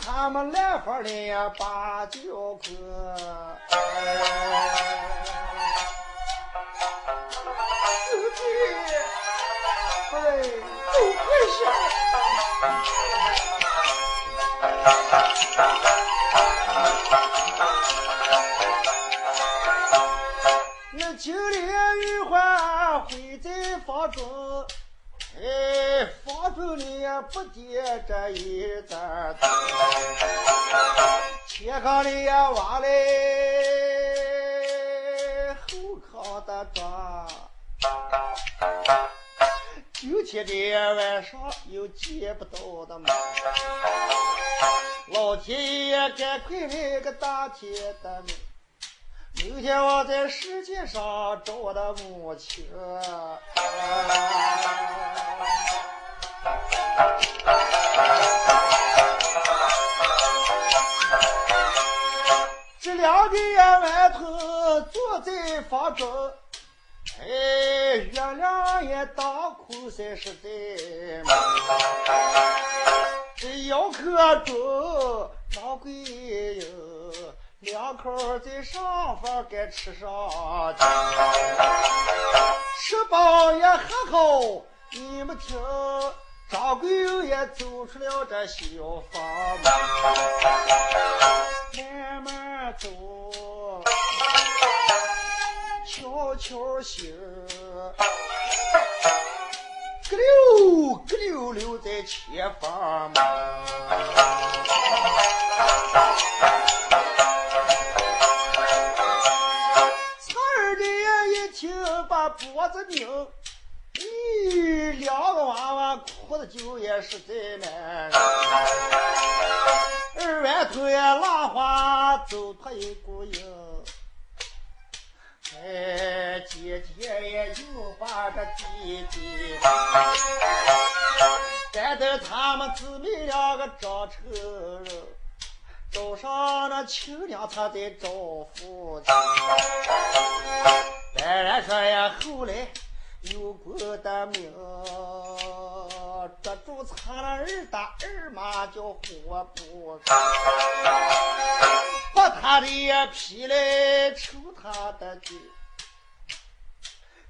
他们来花的呀把酒喝。兄弟，哎，走快那酒里玉环会在房中，哎，房中里也不点这一盏灯，前炕里也挖来后炕的砖。今天的晚上又见不到的嘛，老天爷赶快来个大天的今！天我在世界上找我的母亲。这两个丫头坐在房中，哎，月亮也当空三十载。这窑客中掌柜有。两口在上房该吃上去，吃饱也喝好。你们听，掌柜也走出了这小房门，慢慢走，悄悄行，咯溜咯溜溜在前方门。子拧，咦，两个娃娃哭的就也实在难。二万头呀，浪花走脱一股影。哎，姐姐也又把这弟弟，赶等他们姊妹两个长成人。早上那亲娘她在招父亲，当然说呀，后来有过的命，捉住他那二大二妈叫活不开，把他的皮来抽他的筋，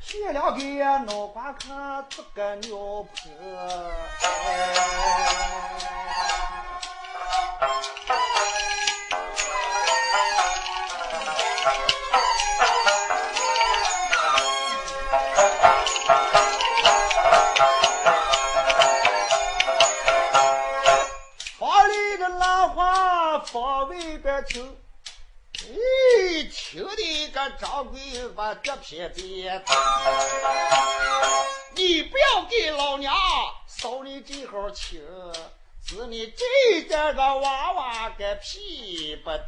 学了个脑瓜壳做个尿盆。听，咦，听的个掌柜把这片边，你不要给老娘扫你这号情。是你这点个娃娃个屁不得！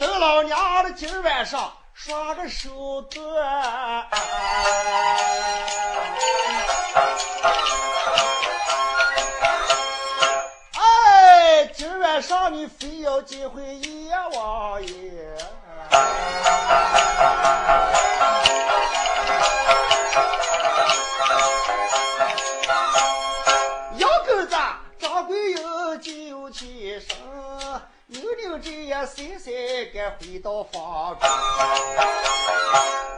等老娘的今儿晚上耍个手段，山上你非要进回阎王爷。杨狗子，掌柜有酒有钱生，扭扭这呀，三三该回到房中。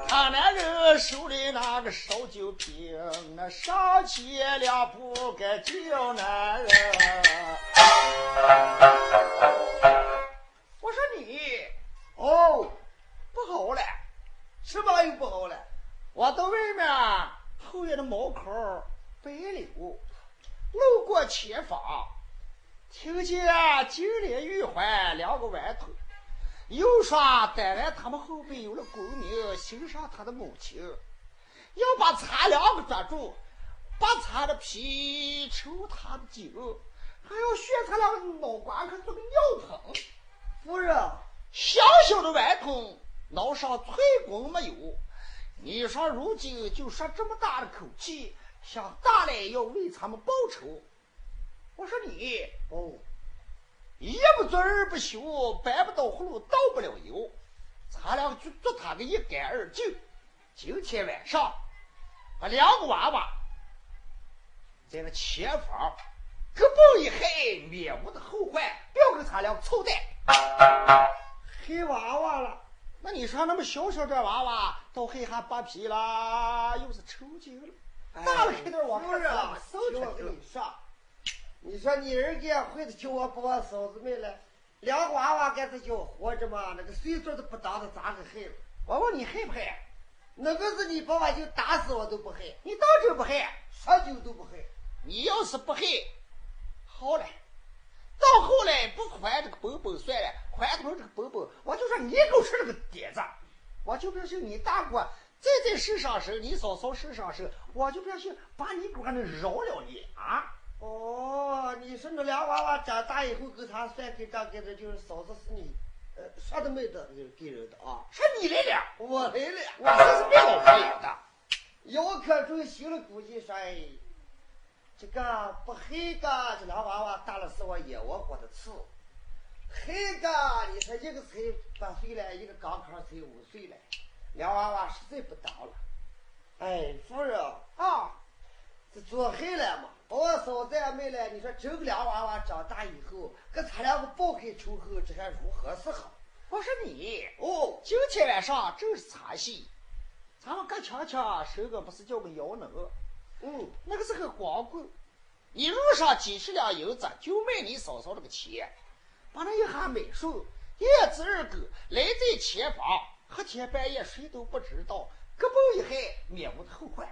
他男人手里拿个烧酒瓶，那上前两步该叫男人。我说你哦，不好了，什么又不好了？我到外面后院的门口白柳，路过前房，听见金莲玉环两个顽童，又说当然他们后边有了功名，欣赏他的母亲，要把咱两个抓住，把他的皮抽他的筋，还要选他两个脑瓜壳做个尿盆。夫人，小小的顽童，脑上寸功没有，你说如今就说这么大的口气，想大来要为他们报仇。我说你哦，一不做二不休，搬不倒葫芦倒不了油，咱俩就做他个一干二净。今天晚上把两个娃娃在那前方各抱一害，免无的后患，不要跟咱俩凑蛋。黑娃娃了，那你说那么小小这娃娃都黑还扒皮啦，又是抽筋了，大了开点我夫人，搜听我出跟你说，你说你儿家会的叫我把我嫂子卖了，两个娃娃该是叫我活着吗？那个岁数都不大的咋个害了？我问你害不害？那个是你把我就打死我都不害，你当真不害？说酒都不害。你要是不害，好了，到后来不还这个本本算了，还成这个本本，我就说你给我出这个点子，我就表示你大哥再在世上生，你嫂嫂世上生，我就表示把你给我能饶了你啊！哦，你说那俩娃娃长大以后跟他算给账给的，就是嫂子是你，呃，说的没的，就是给人的啊。说你来了，我来了，我这是别老婆养的。姚可忠心里估计说，哎，这个不黑个，这俩娃娃大了是我眼窝火的刺。黑个，你说一个才八岁了，一个刚刚才五岁了，俩娃娃实在不当了。哎，夫人啊，这做黑了嘛，把我嫂子也没了。你说这个俩娃娃长大以后，跟他两个报开仇恨，这还如何是好？我说你，哦，今天晚上正是茶戏，咱们各强强谁个不是叫个摇能，嗯，那个是个光棍，你路上几十两银子就卖你嫂嫂这个钱，把那一下买顺，一子二狗来在前方，黑天半夜谁都不知道，胳膊一害，免无后患。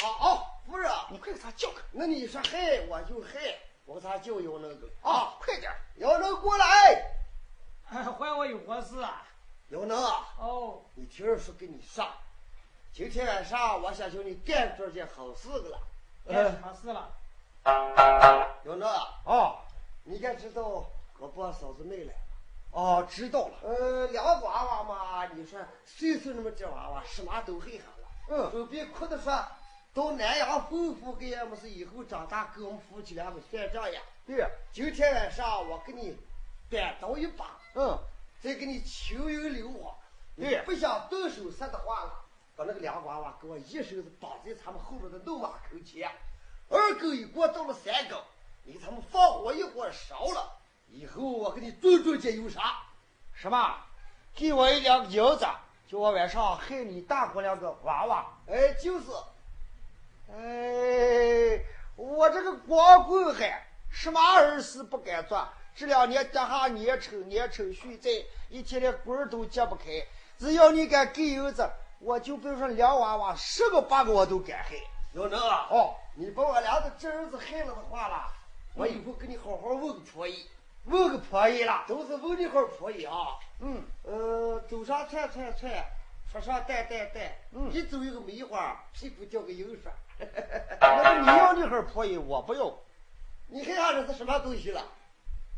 好，夫人，你快给他叫开那你说害我就害，我给他叫姚能个啊！快点儿！姚能过来，还我有活事啊？姚能啊，哦，你听人说给你说，今天晚上我想叫你干这件好事个了。干什么事了？永乐啊，哦你该知道我把嫂子妹了。哦，知道了。呃，两个娃娃嘛，你说岁数那么这娃娃，什么都会上了。嗯后边哭的说，到南阳吩咐给俺们是以后长大跟我们夫妻俩们算账呀。对呀，今天晚上我给你扳倒一把，嗯，再给你情有流花。你对不想动手说的话了，把那个两个娃娃给我一手子绑在他们后面的弄马口前，二狗一过到了三更，你给他们放火一锅烧了，以后我给你顿顿解忧啥。什么？给我一两个银子，叫我晚上害你大姑娘个娃娃。哎，就是，哎，我这个光棍汉，什么儿事不敢做。这两年家下年丑年丑续债，一天连棍儿都揭不开。只要你敢给银子，我就比如说两娃娃，十个八个我都敢害。要能啊，哦，你把我俩的侄儿子害了的话了，我以后给你好好问个婆姨，问个婆姨了，都是问你好婆姨啊。嗯，呃，走上窜窜窜，说上带带带，嗯一走一个梅花，屁股掉个油水。那个你要那会儿婆姨，我不要。你看看这是什么东西了？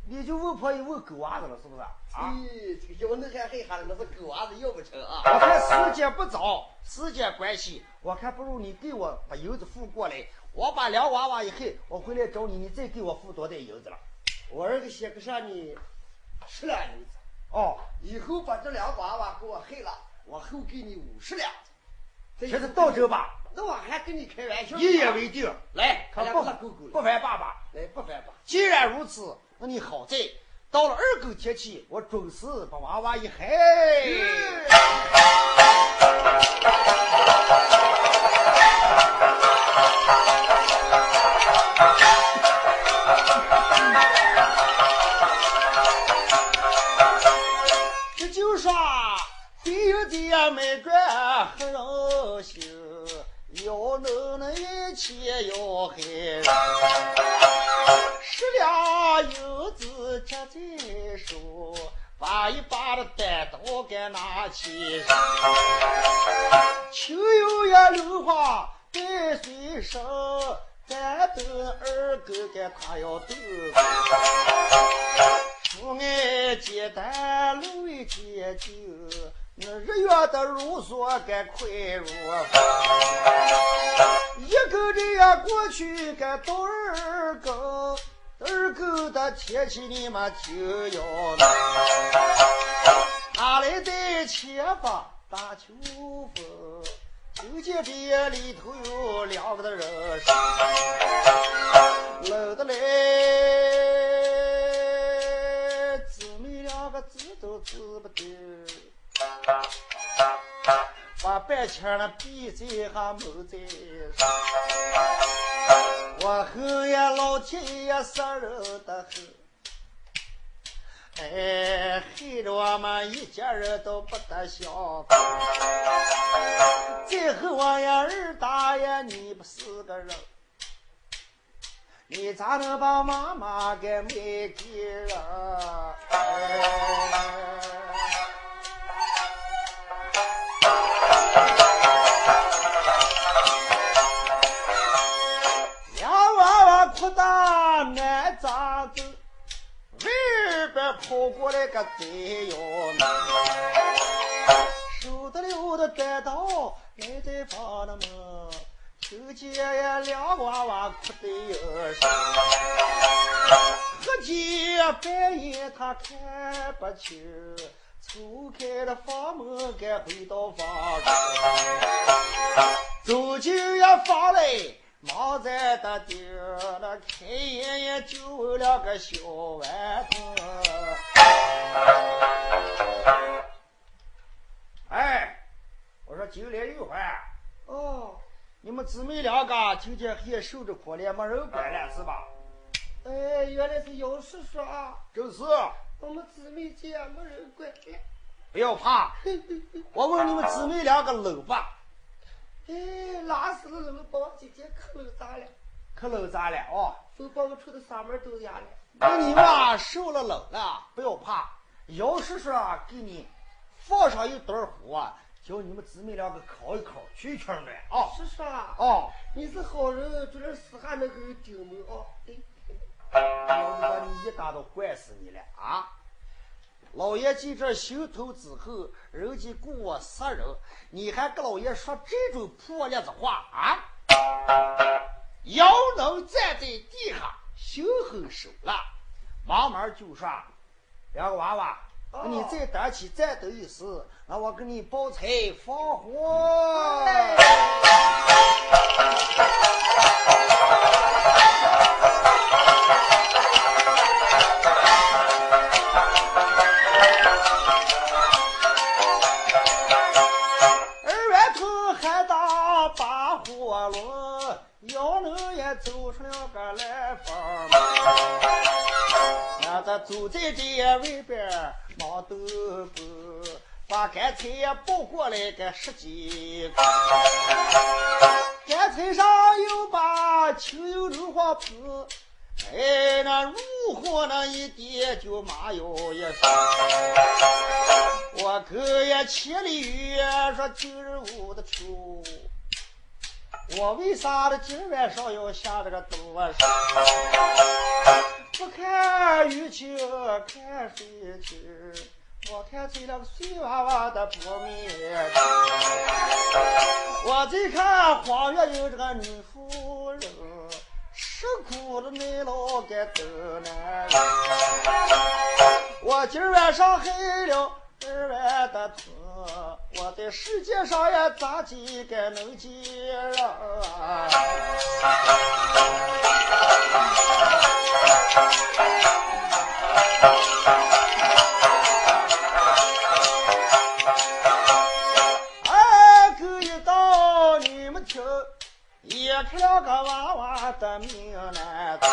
你就问婆姨问狗娃子了，是不是？啊，咦，这个要那还害下来，那是狗娃子要不成啊？我看时间不早，时间关系，我看不如你给我把银子付过来，我把两娃娃一黑，我回来找你，你再给我付多点银子了。我儿子写个上你十两银子，哦，以后把这两个娃娃给我黑了，我后给你五十两。这这是道真吧？那我还跟你开玩笑？一言为定。来，不不烦爸爸。来不烦爸？既然如此，那你好在到了二更天气，我准时把娃娃一害。这就说地有地呀，买砖很人心，要能那一切要害人。十两银子子接在手，把一把的单刀给拿起。秋有呀柳花带水生，咱等二哥给他要斗。父爱简单，路为简就。那日月的如梭该快如一个人呀过去该到二更，二更的天气你们就要冷。哪来的前方打秋风？就见这里头有两个的人声，冷的嘞，姊妹两个字都字不得。把半腔的闭嘴还没在上，我恨呀老天爷杀人的很，哎，害得我们一家人都不得消灾。再恨我呀二大爷，你不是个人，你咋能把妈妈给卖给人？哎跑过来个贼妖男，手得了的单刀来在房的门，听见呀两娃娃哭得有声，喝见半夜他看不清，抽开了房门该回到房中，走进呀房内。忙在的地儿，那开眼也就了个小顽童。哎，我说九连玉环，哦，你们姊妹两个今天还受着苦了，没人管了是吧？哎，原来是姚叔叔啊！就是，我们姊妹间没人管了。不要怕，我问你们姊妹两个冷吧？哎，哪是冷？把我姐姐可冷咋了？可冷咋了？哦，都把我吹的嗓门都哑了。那你嘛受了冷了，不要怕。姚叔叔给你放上一堆火，叫你们姊妹两个烤一烤，取取暖啊。叔叔啊，哦，你是好人，就是死还能给顶门啊？老子把你一打都怪死你了啊！老爷见这心头之后，人家雇我杀人，你还跟老爷说这种破烂子话啊？要能站在地上，心狠手辣，慢慢就说：“两个娃娃，你再担起战斗一时，那我给你包财放火。”走在这外边忙豆腐，把干菜也抱过来个十几块。干菜上又把青油肉花铺，哎，那入货那一点就麻哟一声。我哥也千里雨说今日我的愁。我为啥的今晚上要下这个多少？不看雨晴，看水清。我看见了个碎娃娃的不面。我再看花园有这个女夫人，吃苦的耐劳该都难。我今晚上害了二万的头。我在世界上也咋几个能见人？二哥一到，你们听，也出了个娃娃的命难当，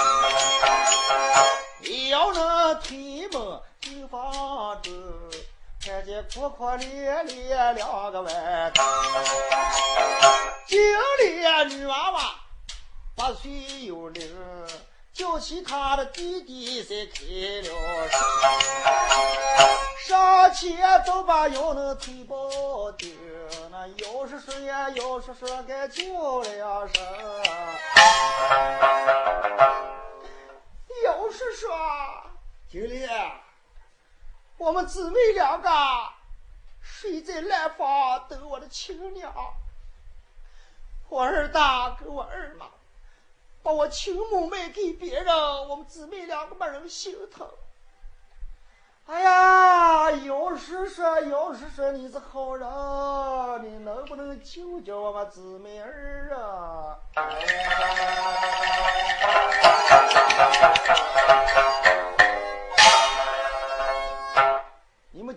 要能推门就放着。看见哭哭咧咧两个弯蛋，经理女娃娃八岁有龄，叫起他的弟弟才开了声上前都把腰能推抱丢，那要是说呀，要是说该叫了声，要是说，经理，我们姊妹两个睡在南方等我的亲娘，我二大跟我二妈。把我亲母卖给别人，我们姊妹两个没人心疼。哎呀，姚叔叔，姚叔叔，你是好人，你能不能救救我们姊妹儿啊？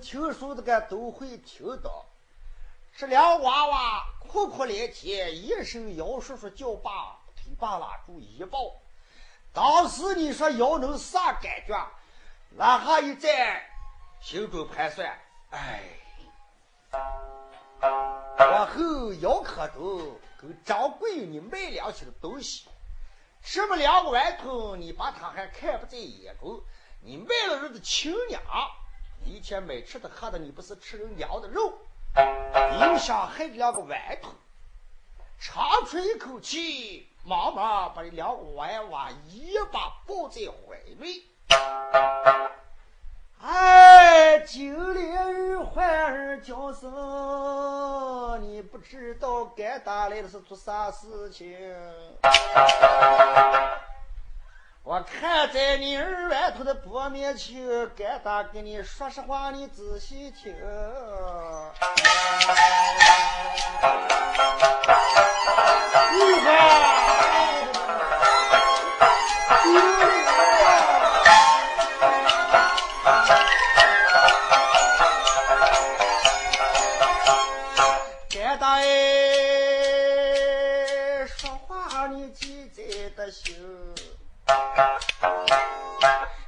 听说这个都会听到，这俩娃娃哭哭连天，一声姚叔叔叫爸。把拉住一抱，当时你说姚能啥感觉？拉下一站，心中盘算：哎，往后姚可东跟张贵你卖两起的东西，这么两个顽童，你把他还看不在眼中？你卖了人的亲娘，一天没吃的喝的，你不是吃人娘的肉？你想害两个顽童？长出一口气。妈妈把你两个娃娃一把抱在怀里，哎，金莲与、环儿叫声，你不知道该打来的是做啥事情？我看在你二外头的薄面前，敢打给你说实话，你仔细听。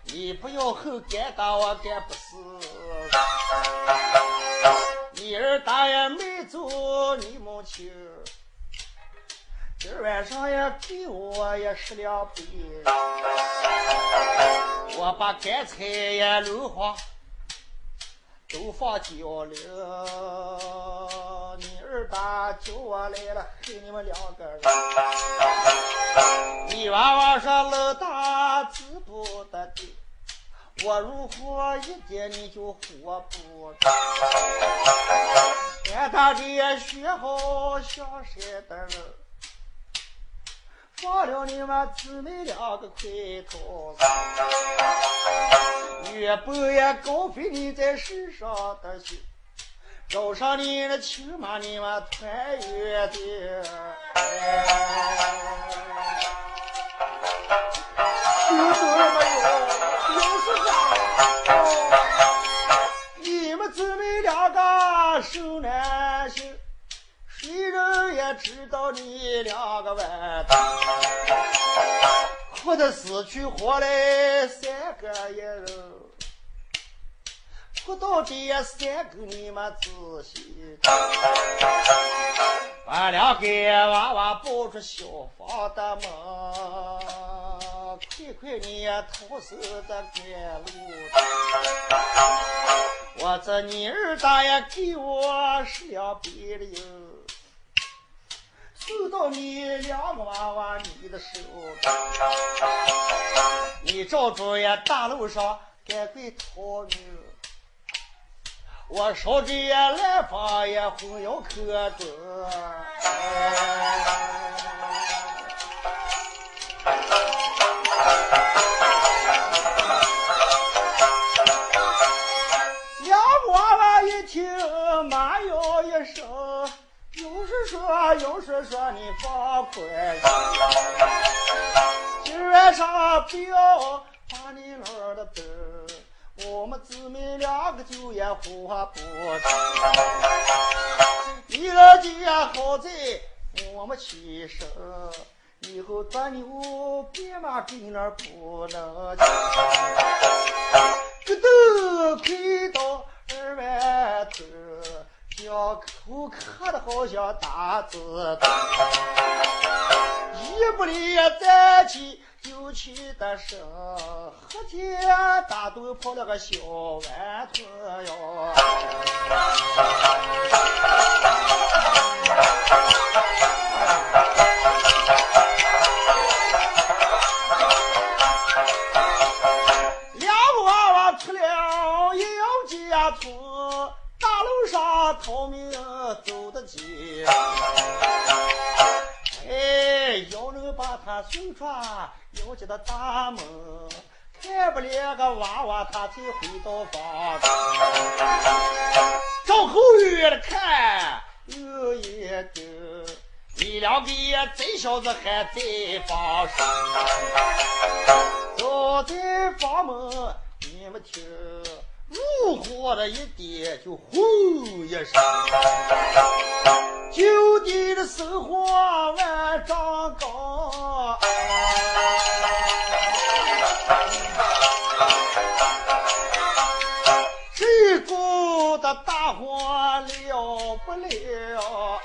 你不要后。干大我干不死，你二大爷没走，你母亲今儿晚上也给我也十两杯，我把干菜呀、芦花都放酒里，二大叫我来了，给你们两个人，你娃娃说老大知不得的。我如果一点你就活不着，看他这学好像山的人，放了你们姊妹两个快逃，越不越高飞你在世上的心，找上你的亲妈你们团圆的，听懂了没有？你们姊妹两个手难行，谁人也知道你两个完蛋，哭得死去活来三个一人，哭到这三个你们仔细把两个娃娃抱出小房的门。快快你逃生的赶路，我这你二大爷给我两币了哟，送到你两个娃娃你的手，你照住呀大路上赶快逃命，我烧这南方也红要可中。两娃娃一听，妈哟一声，又是说又是说你放宽心，今晚上不要把你老的灯，我们姊妹两个就也活不成。你老姐好在我们起身。以后咱牛别嘛给那不能好像大子头，一不离站起酒气的声，喝天大肚跑了个小碗村哟。两个娃娃出了杨家村，大路上逃命走得急。哎，有人把他送上杨家的大门，看不了个娃娃，他才回到房。赵后院看有一个，你两个贼小子还在房上。走在房门，你们听，入伙的一点就轰一声，就地的生活万丈高。这股的大火了不了？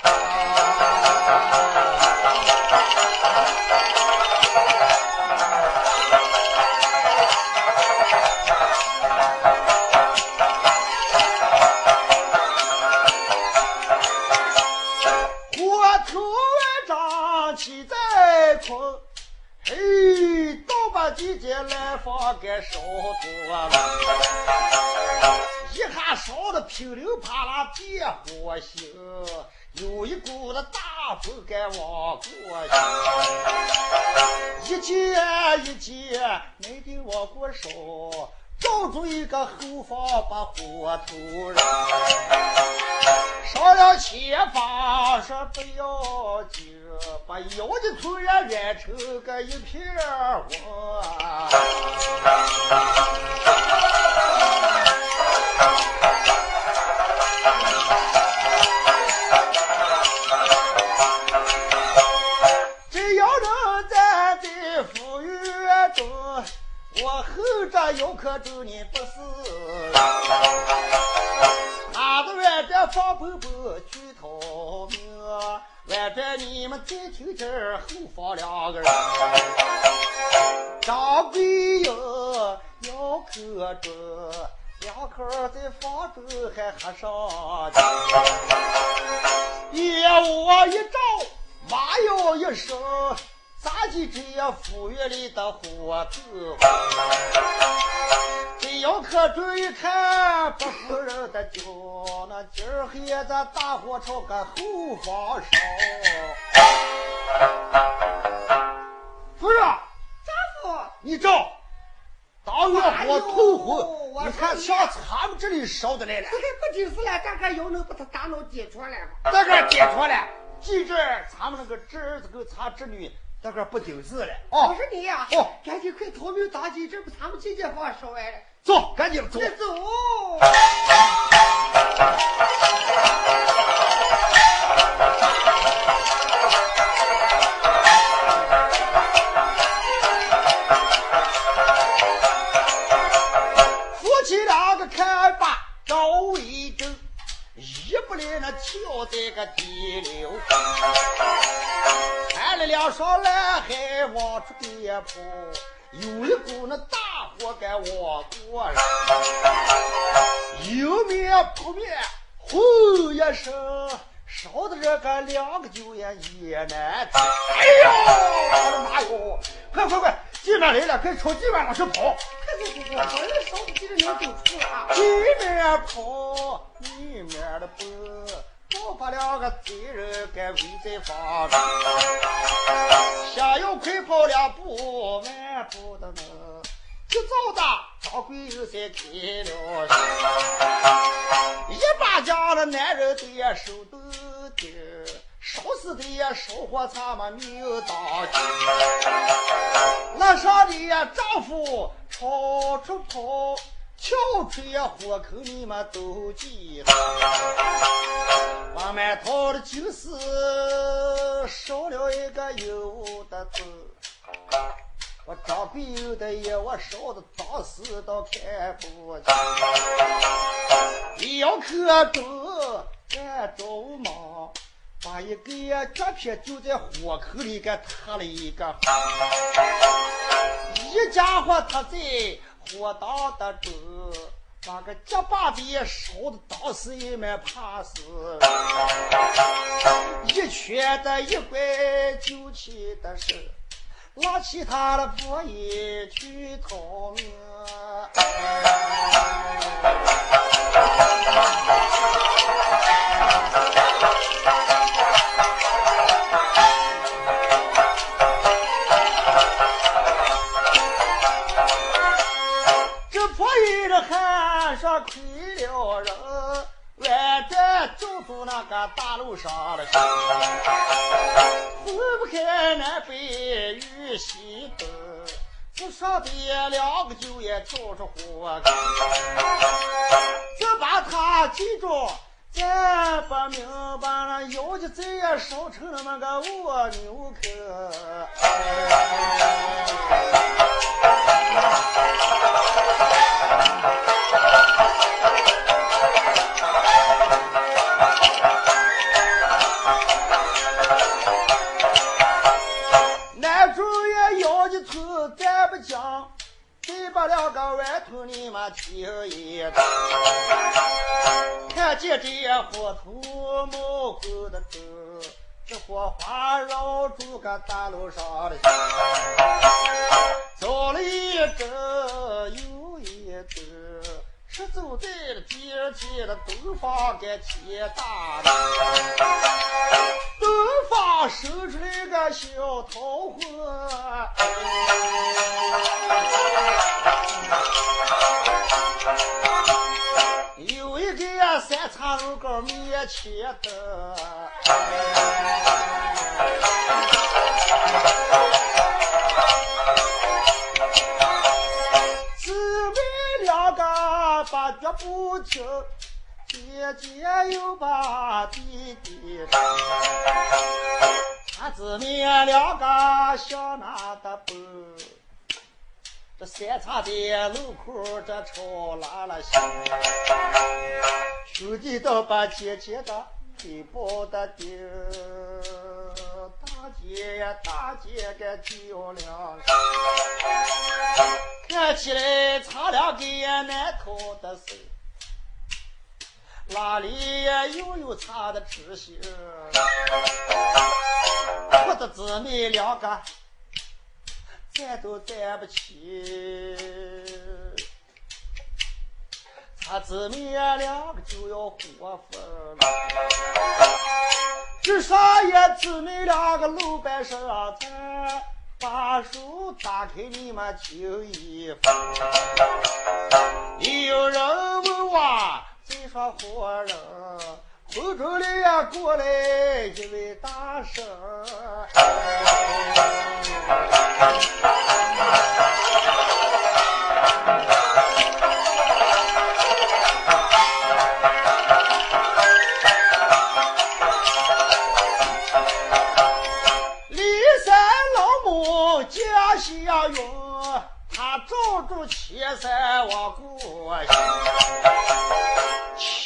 倒把几间蓝房给烧脱了，一看烧的噼里啪啦变火星，有一股子大风该往过去，一件一件没得往过烧。照住一个后方把火头燃，上了前方说不要紧，把腰的突然染成个一片红。只要能站在风雨中。我后着有可咒你不是，外边放婆婆去逃命，外边你们再听听后方两个人，张桂英要可咒，两口在房中还喝上酒，夜我一照，妈哟一声。咋的这样府院里的火头？这要可注意看，不夫人的酒，那今儿黑咱大火朝个后方烧。夫人，丈夫，你照，当月火透红，你看像咱们这里烧的来了。不就是了？这个要能把他大脑解出来吗？这个点出来，记着咱们那个侄儿子跟咱侄女。那个不顶事了哦！我说你呀，哦，赶紧快逃命当机，这不咱们几间房烧完了。走，赶紧走。走。夫妻两个看罢赵为正，一不来那跳在个地溜。看了两双蓝海往出边跑，有一股那大火该往过来，迎面扑面，呼一声，烧的这个两个酒也也难听。哎呦，我的妈哟！快快快，进面来了，快朝进面往上跑！快走走走，把人烧不急的能走出啊！进面跑，里面的奔。我把两个贼人给围在房中，想要快跑两步，慢步的呢。一早的张桂英才开了，一把将那男人的也手都紧，烧死的也烧火咱们命当紧。那上的呀丈夫朝出跑。跳出呀火口，你们都记得。往满套的就是少了一个有的字。我张桂英的也我烧的当时都看不见。两颗钟干着忙，把一个脚皮就在火口里给塌了一个。一家伙他在火当的中，把个结巴子烧的当时也蛮怕死，一拳的一拐就起的是。拉起他的婆姨去逃命，大路上的走了一阵又一阵，是走在了天前的东方的天大的，东方生出来个小桃花。有一个三叉路口面前的，姐姐又把弟弟他姊妹两个想拿的不。这三岔的路口，这吵拉了心，兄弟都把姐姐的给抱的丢，大姐呀大姐个叫两声，看起来差两个难逃的手，哪里又有他的知心？我的姊妹两个。站都站不起，他姊妹两个就要活分了。至少也姊妹两个露半身才把手打开，你们听一番。有人问我，谁说活人？后头里呀过来一位大婶。骊山老母家下云，照住千山望过心。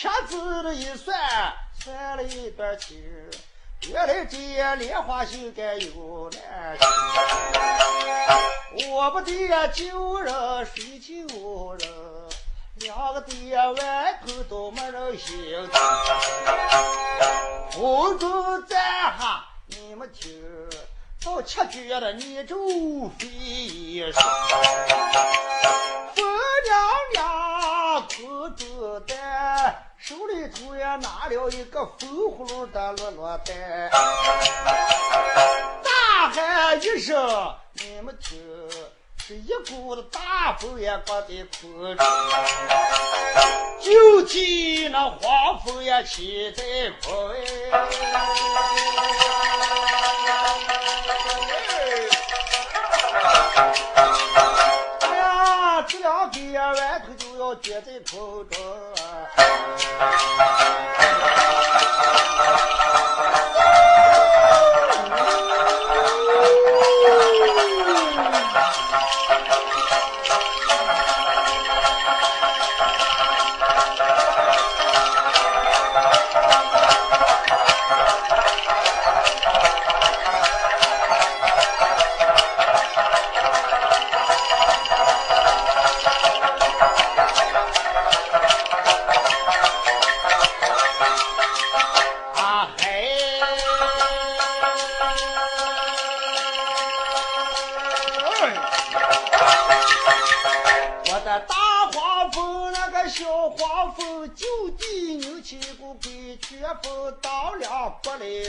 掐指的一算，算了一段情。原来这莲花心该有难我不得救人，谁救人？两个爹外头都没人心疼。红中站下，你们听，到七绝了，你就飞说。风娘娘空中蛋。手里头也拿了一个风葫芦的落落袋，大喊一声：“你们听！”是一股子大风也刮在空中，就听那黄风也起在空哎呀，这两根外头就要接在空中。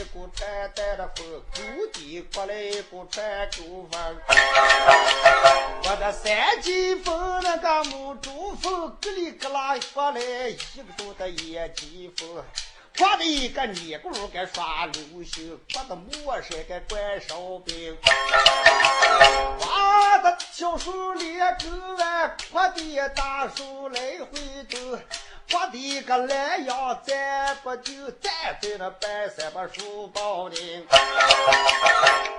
过来股船带了风，谷底过来一股船勾风。我的三级风那个木竹风，格里格拉过来一个多的野鸡风。刮的一个尼姑该耍流星，刮的磨山该怪烧饼，刮的小树连根弯，刮的大树来回走，挂的个懒羊站不就，站在那半山把树包顶，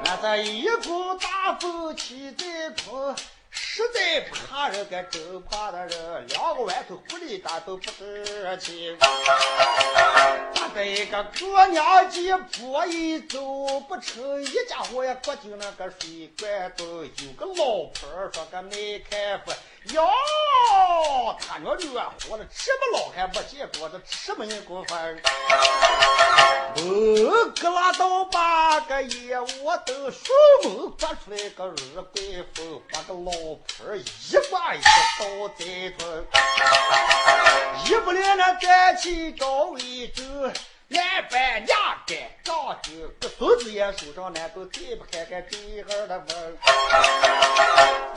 那这一股大风起在头。实在怕人，个真怕的人，两个外头狐狸蛋都不得情。他这一个姑娘姐婆一走不成，一家伙也过进那个水管洞。有个老婆说个没开过，哟，他娘的活了这么老还没见过，这什么人过分？哦，格拉倒把个野窝都树门刮出来个二怪风，把个老婆一把一个倒在头，一不连那站起高位走，俺班两干长酒，个孙子也手上难都再不看看这儿的风。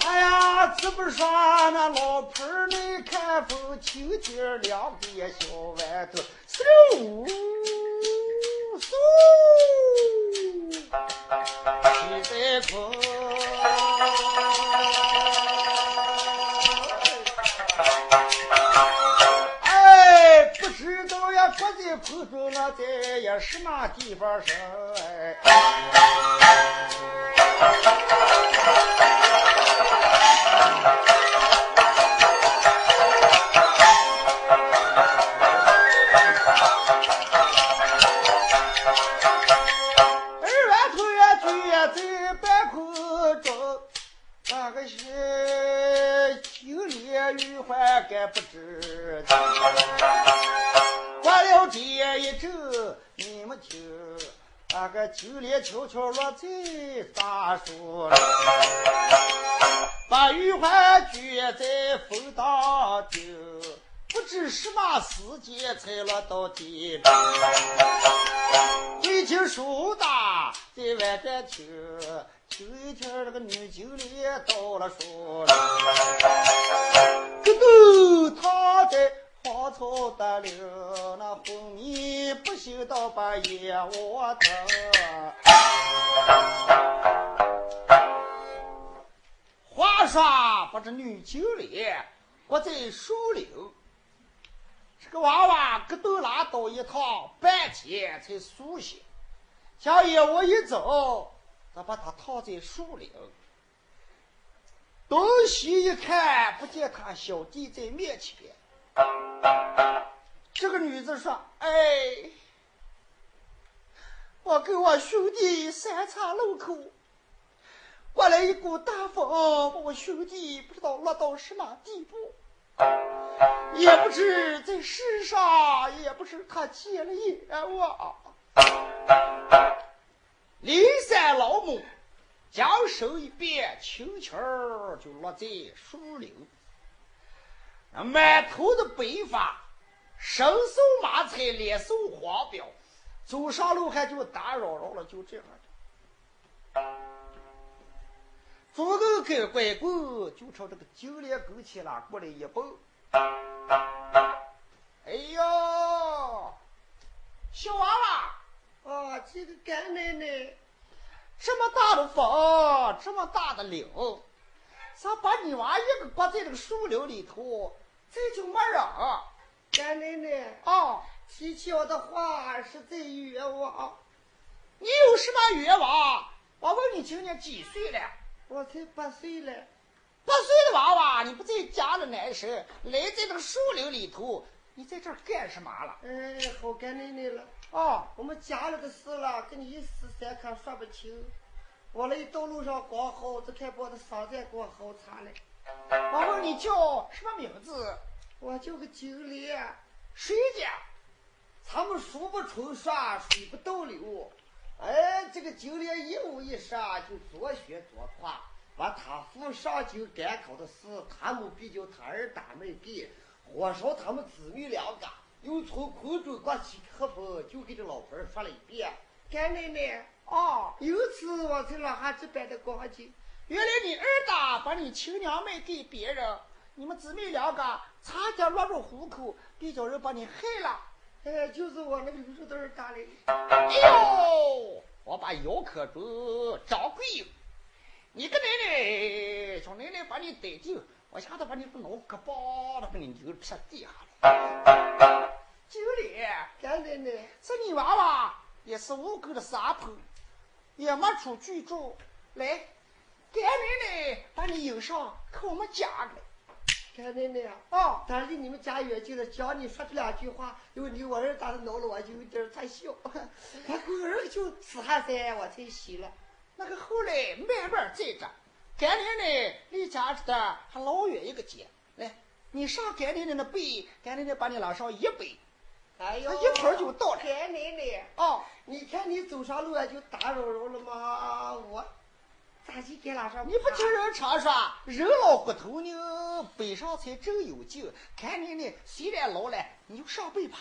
哎呀，这不说那老婆没看风，秋天两边小豌豆，嗖嗖，起在风。不知道呀，国在空中那在呀什么地方生？二万头呀，居在半空中，那个是金莲玉环该不知道。过了这一阵，你们听，那个金莲悄悄落在大树上，把玉环举在风当中。不知什么时间才落到地边，会听树大在外边听，听一听那个女经理到了树上，咯噔躺在荒草得了，那昏迷不醒到半夜窝疼。话说把这女经理搁在树林。这个娃娃咯噔拉倒一趟，半天才苏醒。小野我一走，他把他套在树林。东西一看，不见他小弟在面前。这个女子说：“哎，我跟我兄弟三岔路口，刮来一股大风，把我兄弟不知道落到什么地步。”也不知在世上，也不知他结了冤枉。骊山老母将手一变，轻轻就落在树林。满头的白发，身瘦马菜，脸瘦黄标，走上路还就打扰扰了，就这样的左个跟拐棍就朝这个金莲跟前了过来一蹦。哎呦，小娃娃，啊，这个干奶奶，这么大的风，这么大的岭，咋把你娃一个搁在这个树林里头，这就没人？干奶奶，啊，提起我的话是在冤枉。你有什么冤枉？我问你今年几岁了？我才八岁了。八岁的娃娃，你不在家里难受，来在这个树林里头，你在这儿干什么了？哎，好干奶奶了。哦，我们家里的事了，跟你一时三刻说不清。我来道路上刚好，只看把我的伤在给我好惨了。我问你叫什么名字？我叫个金莲。谁家？咱们数不冲刷，水不倒流。哎，这个金莲一五一十啊就左学左跨。把他父上京赶考的事，他母比较他儿大妹给，火烧他们姊妹两个又从空中刮起黑风，就给这老婆儿说了一遍：“干奶奶，哦，由此我才落下这般的光景。原来你二大把你亲娘卖给别人，你们姊妹两个差点落入虎口，别叫人把你害了。哎，就是我那个绿豆儿打的。哎呦，我把姚可主掌柜，你个奶奶，小奶奶把你逮住，我下头把你个脑壳包的，把你牛劈地下了。经理，干奶奶，这你娃娃也是五狗的撒泼，也没出去住，来，干奶奶把你迎上，可我们家来。干奶奶啊！哦，但是你们家远近的，叫你说这两句话，因为你我儿打的恼了，我就有点儿在笑。我 过儿就吃哈噻，我才洗了。那个后来慢慢再着，干奶奶离家这的还老远一个街。来，你上干奶奶那背，干奶奶把你拉上一背。哎呦，他一会儿就到了干奶奶，哦，你看你走上路啊，就打扰扰了吗？我咋就给拉上？你不听人常说，人老骨头硬，背上才真有劲。干奶奶虽然老了，你就上背吧。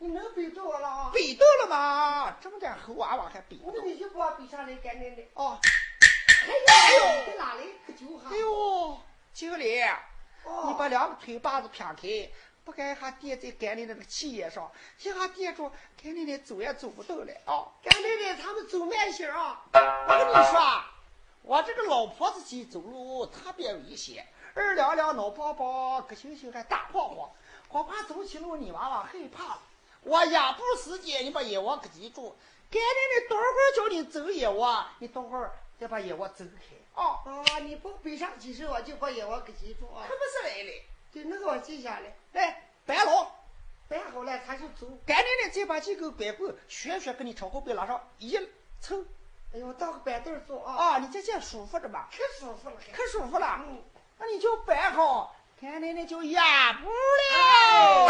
你能背着我了啊？背到了吗？这么点猴娃娃还背不到？那你就给我背上来，干奶奶。哦，哎呦，哎呦在哪里？可就哈。哎呦，经理，哦你把两个腿把子撇开，不该还垫在干奶奶那个气眼上，一下垫住，干奶奶走也走不动了啊！干奶奶他们走慢些啊。我跟你说，我这个老婆子去走路特别危险，二两两脑包包，个星星还大晃晃，恐怕走起路你娃娃害怕了。我压步时间，你把眼窝给记住，干奶奶等会儿叫你走眼窝，你等会儿再把眼窝走开啊！啊，你不背上几声，我就把眼窝给记住啊可。不是来了，对，那个我记下来。来白龙。摆好了，他就走。赶奶奶再把几根拐棍旋旋给你朝后背拉上一撑哎呦，到个板凳坐啊，啊，你这这舒服着吧？可舒服了。可舒服了。嗯，那你就摆好，看奶奶就压不了。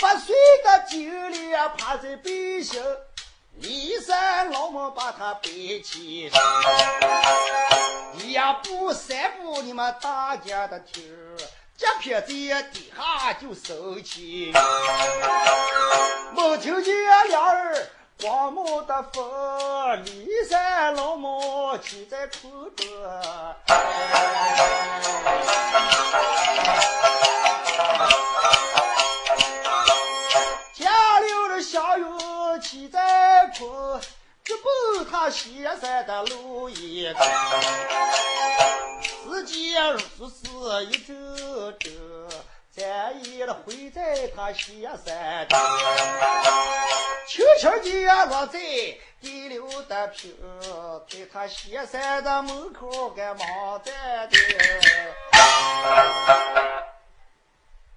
八岁的精灵趴在背上，骊山老母把他背起身。一步三步，你们大家的听儿，这撇在底下就收起。没听见两人光目的风，骊山老母骑在空中。他西山的路一个。四季如是一周周，咱也回在他西山的。轻轻地落在第六的平，在他西山的门口干忙在的。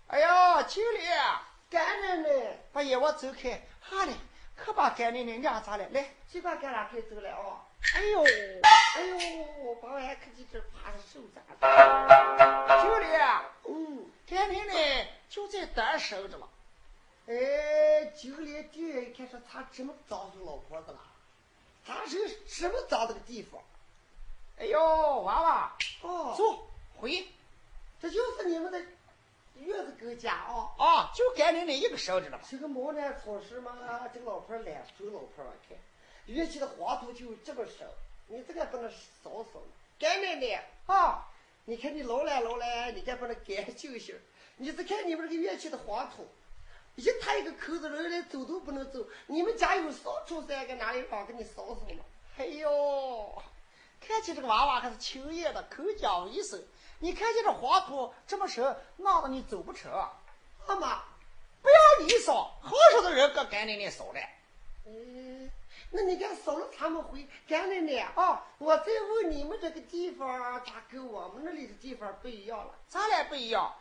哎呀，经理，干奶奶，把眼窝走开，好嘞，可把干奶奶撵咋了？来，去把干哪可以走了啊？哎呦，哎呦，我把我还可几只爬着手咋的？经理，嗯，干奶奶就在单守着了。哎，经理第一看说他怎么找着老婆子了？他是什么找这个地方？哎呦，娃娃，哦，走回这就是你们的院子狗家啊。啊，就干奶奶一个守着了嘛。这个毛呢草时嘛，这个老婆儿懒，走老婆儿我看，乐器的黄土就这么少，你这个不能少扫了。干奶奶啊，你看你老来老来，你该把它干净些儿。你再看你们这个乐器的黄土，一踏一个口子，人连走都不能走。你们家有扫帚噻，搁，哪里放给你扫扫嘛？哎呦，看起这个娃娃还是轻业的，口讲卫生。你看见这黄土这么深，闹得你走不成。阿妈，不要你扫，好少的人搁干奶奶扫了。嗯，那你看扫了他们回，干奶奶啊，我再问你们这个地方咋跟我们那里的地方不一样了？咱俩不一样，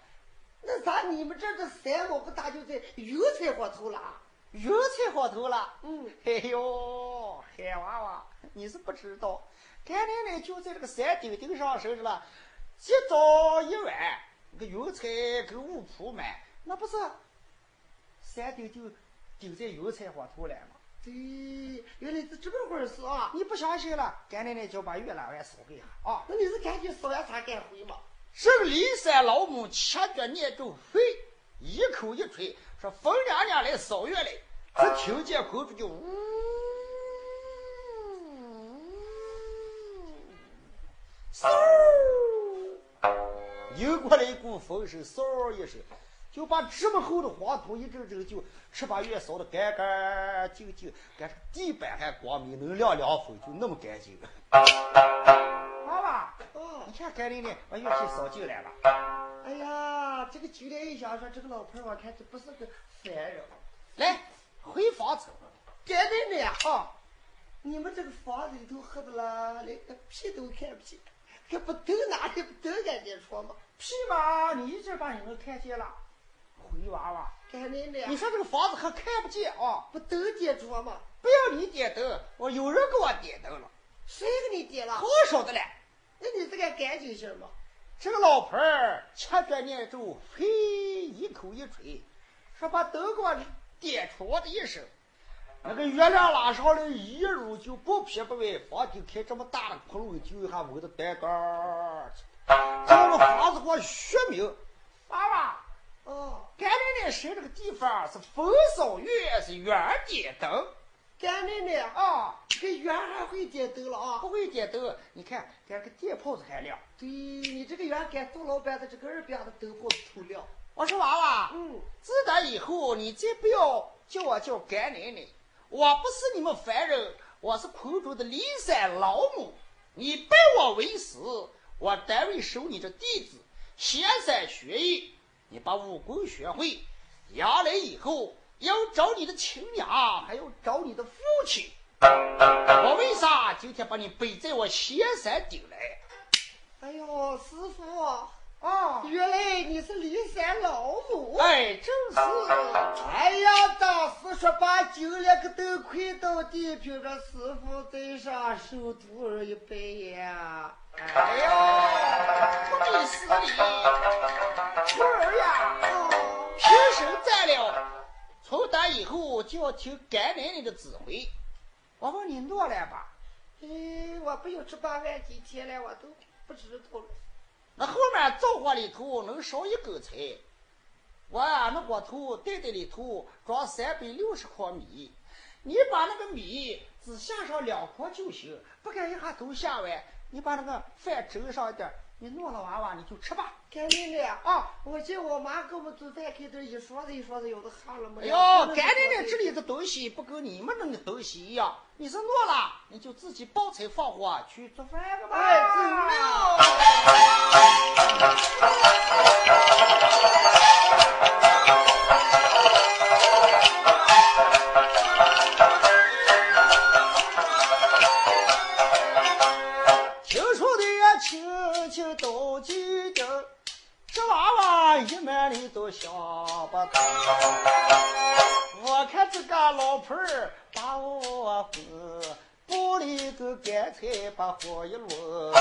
那咋你们这儿的三毛个大就在油菜花头了啊？油菜好头了。嗯，哎呦，海娃娃，你是不知道，干奶奶就在这个山顶顶上守着了，一早一晚，那个油菜跟五铺满，那不是三丢就丢在油菜花头了嘛。对，原来是这么回事啊！你不相信了，干奶奶就把月兰丸烧给他啊。那你是赶紧烧完啥赶回嘛？这个骊山老母切着念咒飞，一口一吹，说风娘娘来扫月来。只听见空中就呜，嗖，又过来一股风声，嗖一声。就把这么厚的黄土一阵阵就吃把月烧的干干净净，干地板还光明，能凉凉风，就那么干净。娃娃，哦，你看干奶奶把月气烧进来了。哎呀，这个酒店一想说，这个老婆我看这不是个凡人。来，回房子。干奶奶啊，你们这个房子里头黑的啦，连个屁都看不见，还不都哪里不都敢进床吗？屁嘛，你一直把你们看见了。灰娃娃，干奶奶，你说这个房子还看不见啊？不都点着吗？不要你点灯，我有人给我点灯了。谁给你点了？好少的嘞。那你这个干净些吗？这个老婆儿掐着念咒，嘿，一口一吹，说把灯给我点出我的一声。那个月亮拉上来，一路就不偏不歪，房顶开这么大的窟窿，就一下闻的呆呆这个房子给我学明，娃娃。哦，干奶奶生这个地方是风扫月，是圆点灯。干奶奶啊，这个圆还会点灯了啊？不会点灯，你看，连个电炮子还亮。对你这个圆干杜老板的这个二边的灯泡子透亮。我说娃娃，嗯，自打以后你再不要叫我叫干奶奶，我不是你们凡人，我是空中的骊山老母。你拜我为师，我单位收你这弟子，仙山学艺。你把武功学会，将来以后要找你的亲娘，还要找你的父亲。我为啥今天把你背在我仙山顶来？哎呦，师傅啊，原来你是骊山老母。哎，正是。哎呀，当时说把酒两个都亏到地，凭着师傅在上受徒儿一拜呀。哎呦，不必死礼，徒儿呀，平生占了，从打以后就要听干奶奶的指挥。我问你诺来吧？哎，我不有这八万几天了，我都不知道了。那后面灶火里头能烧一根柴，我啊那锅头袋袋里头装三百六十筐米，你把那个米只下上两筐就行，不敢一下都下完。你把那个饭蒸上一点，你弄了娃娃你就吃吧。干奶奶啊，我见我妈给我们做饭开头一勺子一勺子有的哈了没。哎呦，干奶奶这里的东西不跟你们那的东西一样，你是弄了，你就自己抱菜放火去做饭了吧。哎，听亲戚都记得，这娃娃一满里都想不通。我看这个老婆儿把我哄，包里头干脆把火一抡，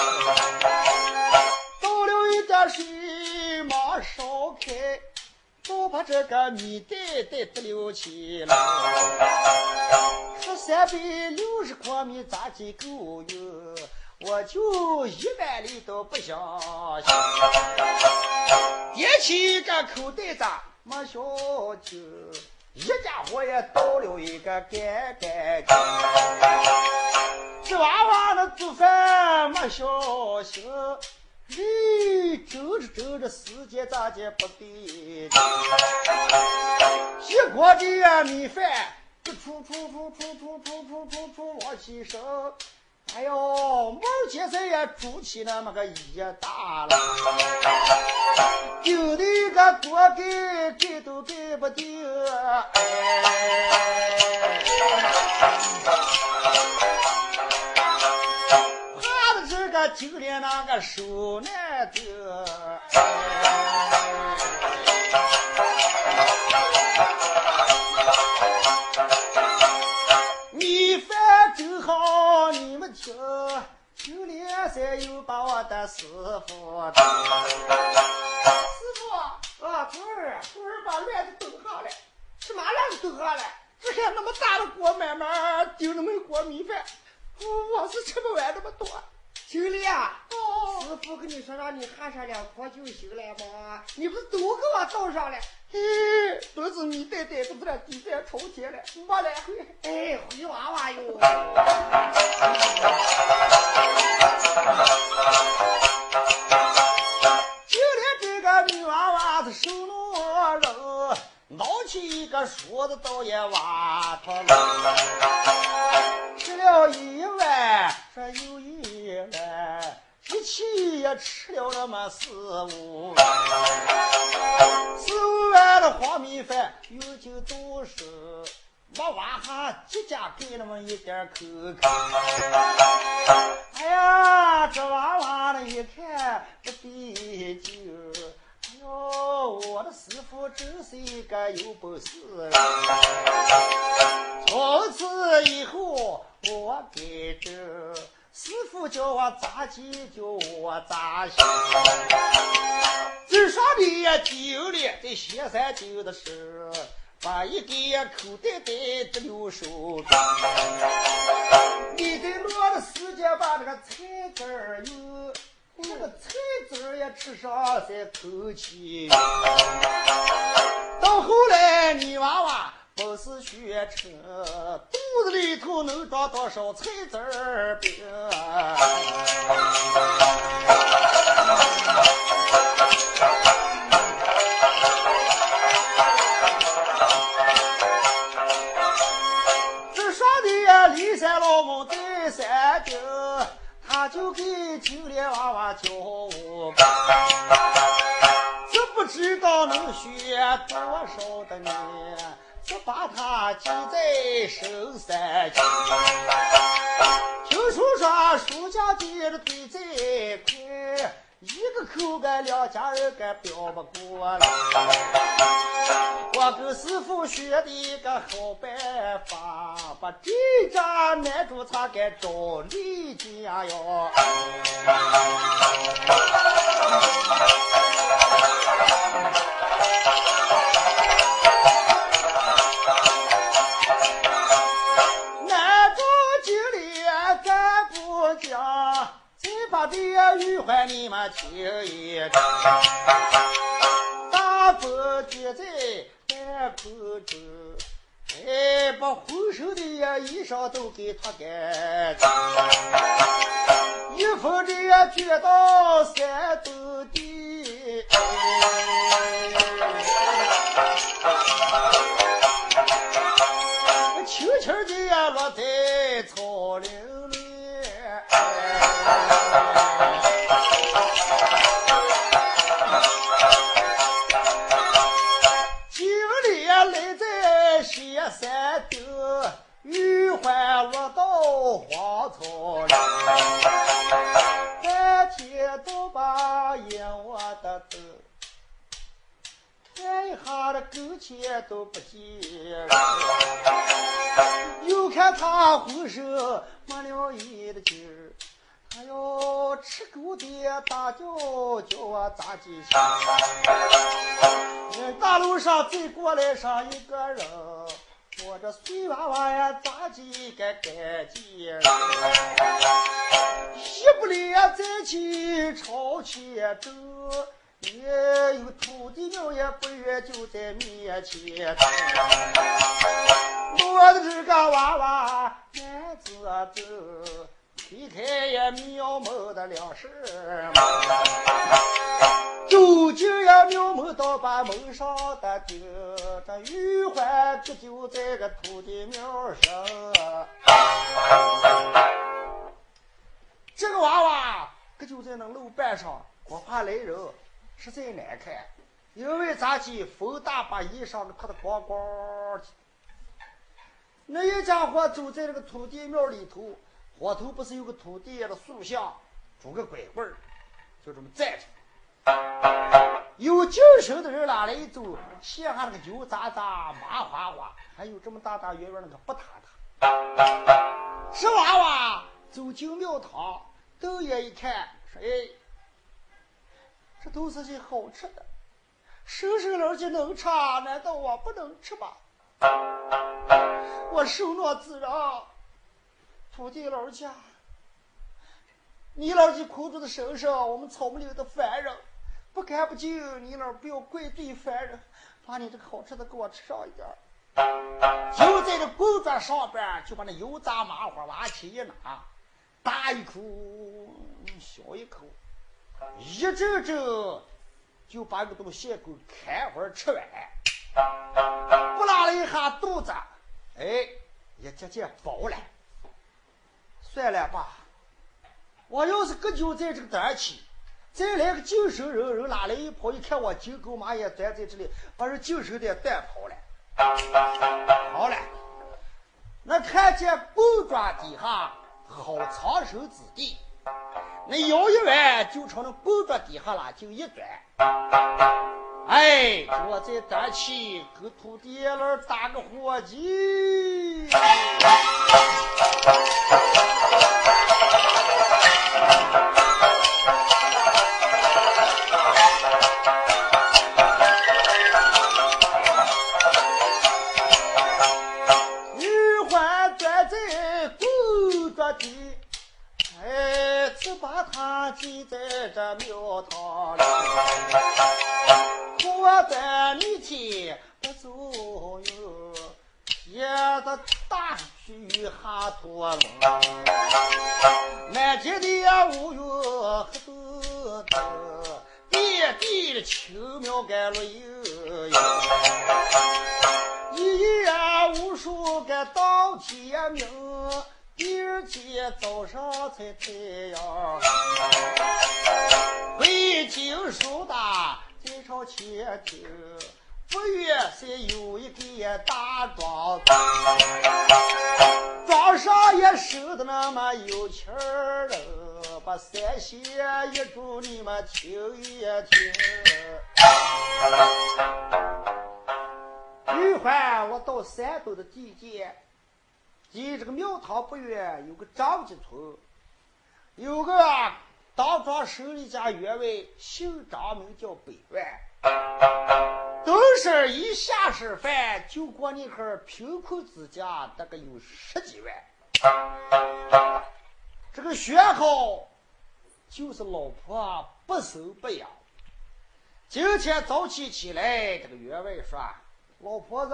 倒了。一点水，忙烧开，都把这个米袋袋得溜起来。说三百六十筐米咋几够用？我就一碗里都不相信。点起一个口袋子，没小酒，一家伙也倒了一个干干净。这娃娃那做饭没小心，咦，蒸着蒸着时间咋就不对劲？一锅的米饭，出出出出出出出出出往起升。哎呦，毛先生也煮起那么个一大了，丢的一个锅盖盖都盖不定。怕的这个就连那个手难得。山又把我的师傅打。师傅，啊，徒儿，徒儿把乱子炖好了。什么？走下来。只看那么大的锅，慢慢丢那么一锅米饭，我是吃不完那么多。经理啊，哦，师傅跟你说让你焊上两颗就行了嘛？你不是都给我倒上了？嘿，都是米袋袋子不然地在抽天了，没来回。哎，灰娃娃哟！就连这个女娃娃子手弄肉，捞起一个梳子倒也挖脱了，吃了一碗说有一碗，气也吃了那么四五碗，四五碗的黄米饭有酒都是。没挖下几家给那么一点口口。哎呀，这娃娃的一看不对劲哎呦，我的师傅真是一个有本事人。从此以后，我给这师傅叫我咋记就我咋写。这上的呀，经历在歇山丢的事。把一个口袋袋的留手中，你在落的时间把那个菜籽儿有，那个菜籽儿也吃上再口气。到后来你娃娃不是学车，肚子里头能装多少菜籽儿饼？骊山老母在山顶，他就给金莲娃娃教武功，只不知道能学多少的年，只把他记在深山间。听说说书家弟的腿再快，一个口干两家人干飙不过来。我跟师傅学的一个好办法，把这张男主擦给找李家哟。玉环你们听一听。大风卷在。半空中，哎，把浑身的衣裳都给他干净，一风的也卷到山头地，轻轻的荒草里，半天都把眼窝的瞪，看一下的跟前都不见了，又看他浑身没了一的劲儿，他要吃狗的大叫叫我咋记性？大路上再过来上一个人。我这碎娃娃呀，咋几个干净？一不离呀，再去朝前走，也有土地庙也不远，就在面前。我的这个娃娃男子走，推开也妙目的两身嘛。走进呀庙门，到把门上的钉，这玉环可就在个土地庙上。这个娃娃可就在那路板上，我怕来人，实在难看。因为咱去风大，把衣裳给拍得光光的。那一家伙走在那个土地庙里头，火头不是有个土地爷的塑像，拄个拐棍儿，就这么站着。有精神的人哪来一走，鞋下那个油渣渣、麻花花，还有这么大大圆圆那个不塌塌。这娃娃走进庙堂，瞪眼一看，说：“哎，这都是些好吃的，生生冷就能吃，难道我不能吃吗？”我受诺自饶，土地老家，你老的苦主的身上，我们草木里的凡人，不干不净，你老不要怪罪凡人，把你这个好吃的给我吃上一点就在这工桌上边，就把那油炸麻花往起一拿，大一口，小一口，一阵阵就把这个东西给开会吃完，不拉了一下肚子。哎，也渐渐饱了。算了吧，我要是搁就在这个单起，再来个精神人人拉来一跑，一看我金狗马也钻在这里，把人精神的带跑了。好了，那看见蹦爪底下好藏身之地，那摇一弯就朝那蹦爪底下啦，就一钻。哎，我在单起跟土地老打个伙计。记在这庙堂里。我在你天不走哟，也得大举哈托龙，满街的乌云黑豆豆，遍地的青苗干绿油油，一夜无数个到天明，第二天早上才太阳，回京书大。在朝前头，不远是有一个大庄子，庄上也收的那么有钱儿了，把三弦一柱你们听一听。玉环，我到山东的地界，离这个庙堂不远，有个张家村，有个。当庄手里家员外姓张，名叫百万，都是一下是饭就过那会贫困之家，大概有十几万。这个学好，就是老婆不生不养。今天早起起来，这个员外说：“老婆子，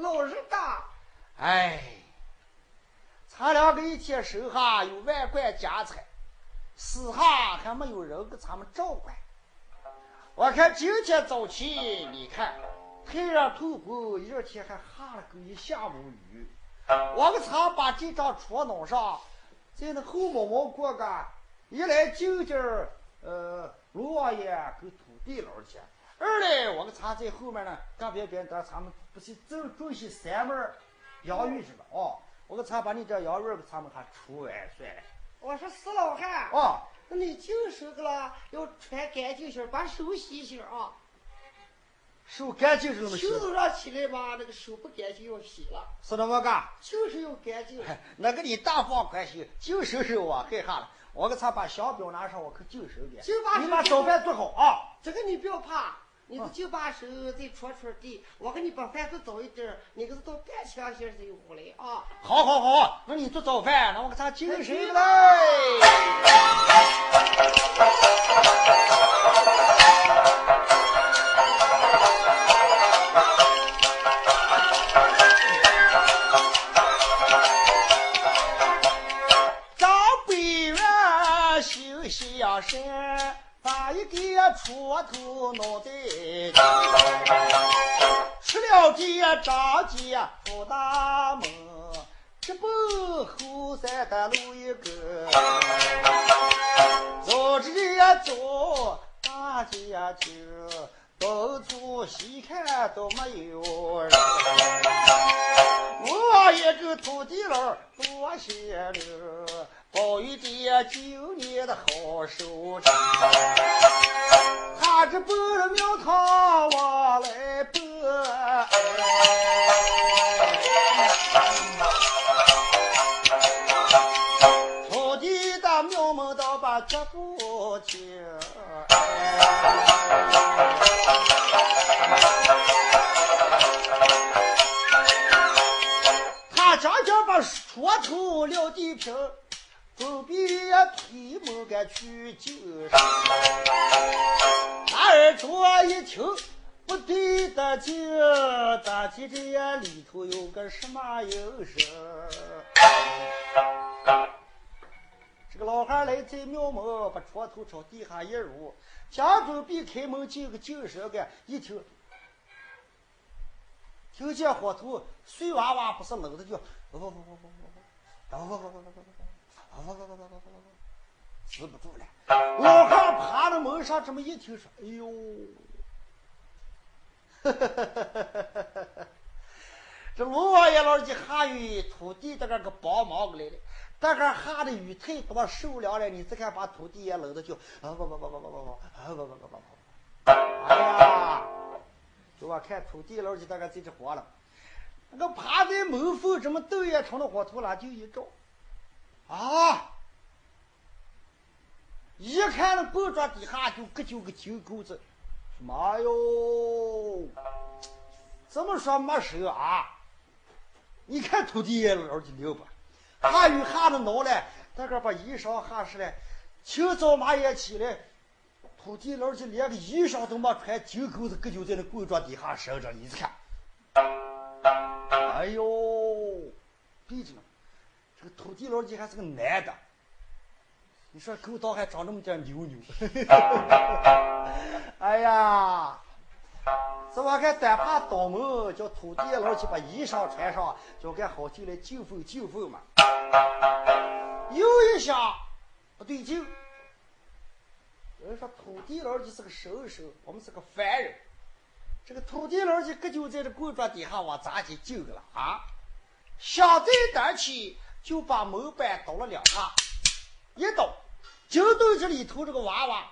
老日大，哎，他两个一天手下有万贯家财。”私下还没有人给咱们照管。我看今天早起，你看太阳透光，一天还下了个一下午雨。我给他把这张床弄上，在那后门门过个，一来就近呃，卢王爷跟土地老家；二来我给他在后面呢，干别别的，咱们不是正种些三门洋芋是吧？哦，我给他把你这洋芋给他们还除完算了。我说死老汉啊，那你净手个了，要穿干净些，把手洗洗啊。手干净是怎么洗？早上起来吧，那个手不干净要洗了。是那么干？就是要干净。那个你大方宽心，净手手我害怕了。我给他把小表拿上，我可净手点。就把你把早饭做好啊。这个你不要怕。你就把手再戳戳地，我给你把饭做早一点，你可是到半天些才有回来啊！好，好，好，那你做早饭，那我给他精神来。把一个锄头脑袋吃了这张家福大门，这不后山的路一个，走着走，大街头，东处西看都没有人。我一个土地佬多些了。宝玉爹九年的好收成。他这拨了庙堂往来拨，朝地大庙门道把脚步停。他将将把锄头撂地平。准备推门赶去救上。那二桌一听不对的劲，大姐这里头有个什么有事？这个老汉来在庙门，把床头朝地下一入，将准备开门进个进神个，一听，听见火头碎娃娃不是冷的叫，不不不不不不不，不不不止不住了。老汉爬到门上，这么一听说，哎呦，这龙王爷老的下雨，土地在那个帮忙来了。大个下的雨太多，受凉了。你再看，把土地也冷的就啊不不不不不不不啊不不不不不！哎呀，就我看土地老就大概在这活了。那个趴在门缝，这么豆叶成了火头了就一照，啊！一看那棍状底下就个就个金钩子，妈哟！怎么说没事啊？你看土地爷老就牛吧？下雨下的闹了，大个把衣裳下湿了。清早马也起来，土地佬就连个衣裳都没穿，金钩子搁就在那棍桌底下生着。你看，哎呦，闭着呢，这个土地老几还是个男的。你说狗道还长这么点牛牛？哎呀！这我看单怕倒门，叫土地老几把衣裳穿上，叫干好进来进风进风嘛。又一想，不对劲。有人说土地老几是个神兽，我们是个凡人。这个土地老几搁就在这棍状底下往咱去救了啊！想在胆起，就把门板倒了两下，一倒，就对这里头这个娃娃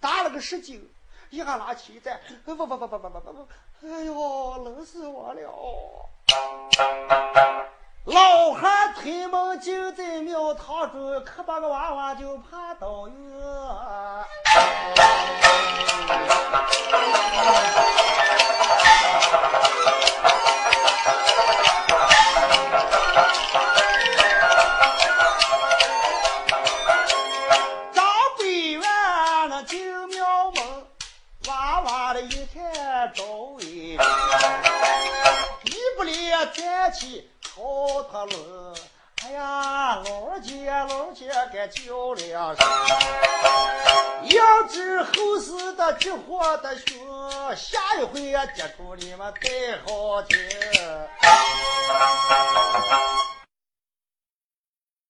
打了个十斤。一下拿起在，不不不不不不不不，哎呦，冷死我了！老汉推门就在庙堂中，可把个娃娃就爬到院。起好他了，哎呀，老姐老姐该叫两声，要知后事的急火的凶，下一回呀接住你们再好听。